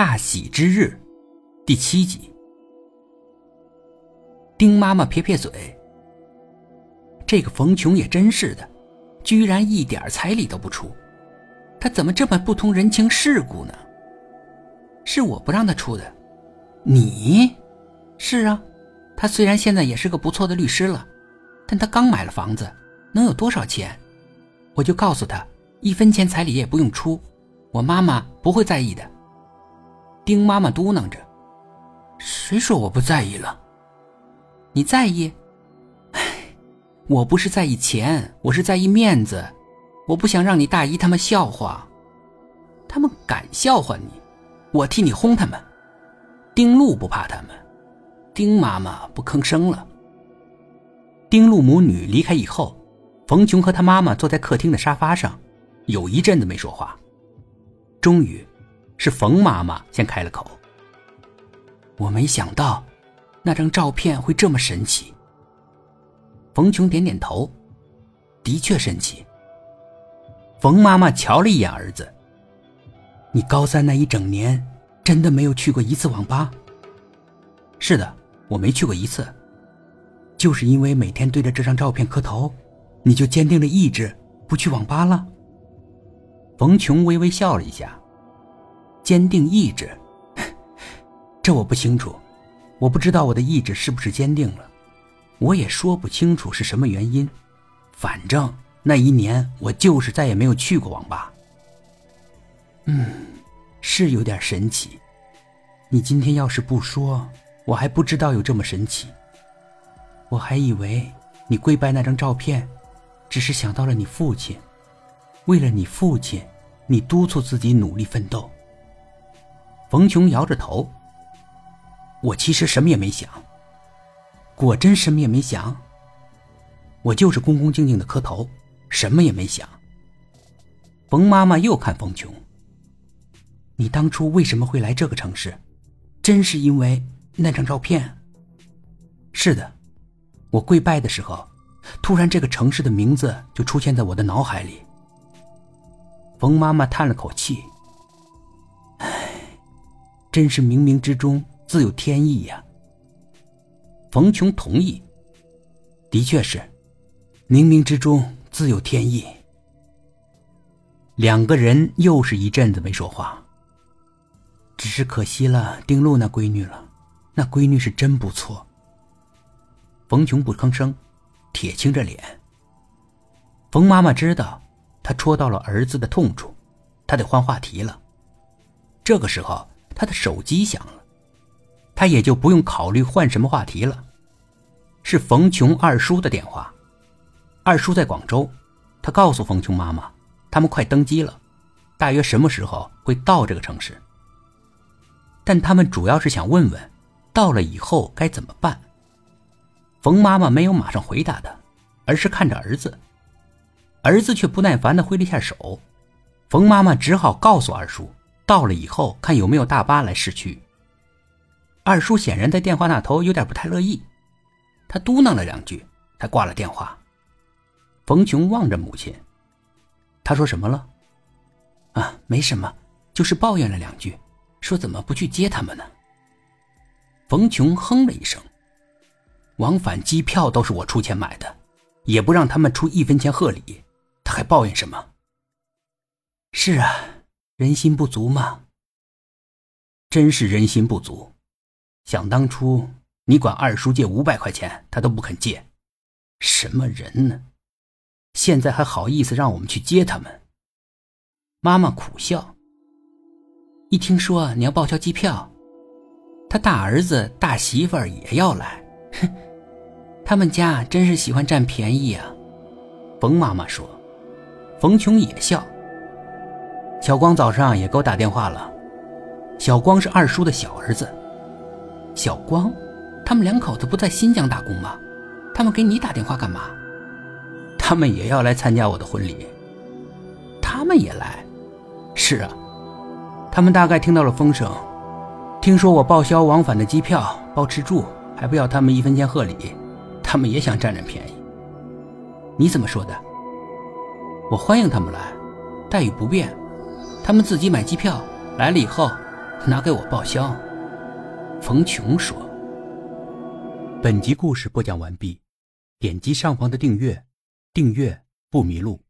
大喜之日，第七集。丁妈妈撇撇嘴：“这个冯琼也真是的，居然一点彩礼都不出，他怎么这么不通人情世故呢？是我不让他出的，你？是啊，他虽然现在也是个不错的律师了，但他刚买了房子，能有多少钱？我就告诉他，一分钱彩礼也不用出，我妈妈不会在意的。”丁妈妈嘟囔着：“谁说我不在意了？你在意？唉，我不是在意钱，我是在意面子。我不想让你大姨他们笑话，他们敢笑话你，我替你轰他们。丁路不怕他们，丁妈妈不吭声了。丁路母女离开以后，冯琼和他妈妈坐在客厅的沙发上，有一阵子没说话，终于。”是冯妈妈先开了口。我没想到，那张照片会这么神奇。冯琼点点头，的确神奇。冯妈妈瞧了一眼儿子：“你高三那一整年，真的没有去过一次网吧？”“是的，我没去过一次。”“就是因为每天对着这张照片磕头，你就坚定了意志不去网吧了？”冯琼微微笑了一下。坚定意志，这我不清楚，我不知道我的意志是不是坚定了，我也说不清楚是什么原因，反正那一年我就是再也没有去过网吧。嗯，是有点神奇，你今天要是不说，我还不知道有这么神奇，我还以为你跪拜那张照片，只是想到了你父亲，为了你父亲，你督促自己努力奋斗。冯琼摇着头。我其实什么也没想。果真什么也没想。我就是恭恭敬敬的磕头，什么也没想。冯妈妈又看冯琼。你当初为什么会来这个城市？真是因为那张照片？是的，我跪拜的时候，突然这个城市的名字就出现在我的脑海里。冯妈妈叹了口气。真是冥冥之中自有天意呀。冯琼同意，的确是，冥冥之中自有天意。两个人又是一阵子没说话。只是可惜了丁路那闺女了，那闺女是真不错。冯琼不吭声，铁青着脸。冯妈妈知道，她戳到了儿子的痛处，她得换话题了。这个时候。他的手机响了，他也就不用考虑换什么话题了。是冯琼二叔的电话，二叔在广州，他告诉冯琼妈妈，他们快登机了，大约什么时候会到这个城市。但他们主要是想问问，到了以后该怎么办。冯妈妈没有马上回答他，而是看着儿子，儿子却不耐烦的挥了一下手，冯妈妈只好告诉二叔。到了以后，看有没有大巴来市区。二叔显然在电话那头有点不太乐意，他嘟囔了两句，才挂了电话。冯琼望着母亲，他说什么了？啊，没什么，就是抱怨了两句，说怎么不去接他们呢？冯琼哼了一声，往返机票都是我出钱买的，也不让他们出一分钱贺礼，他还抱怨什么？是啊。人心不足嘛，真是人心不足。想当初你管二叔借五百块钱，他都不肯借，什么人呢？现在还好意思让我们去接他们？妈妈苦笑。一听说你要报销机票，他大儿子大媳妇儿也要来，哼，他们家真是喜欢占便宜啊。冯妈妈说，冯琼也笑。小光早上也给我打电话了。小光是二叔的小儿子。小光，他们两口子不在新疆打工吗？他们给你打电话干嘛？他们也要来参加我的婚礼。他们也来？是啊，他们大概听到了风声，听说我报销往返的机票、包吃住，还不要他们一分钱贺礼，他们也想占占便宜。你怎么说的？我欢迎他们来，待遇不变。他们自己买机票来了以后，拿给我报销。冯琼说：“本集故事播讲完毕，点击上方的订阅，订阅不迷路。”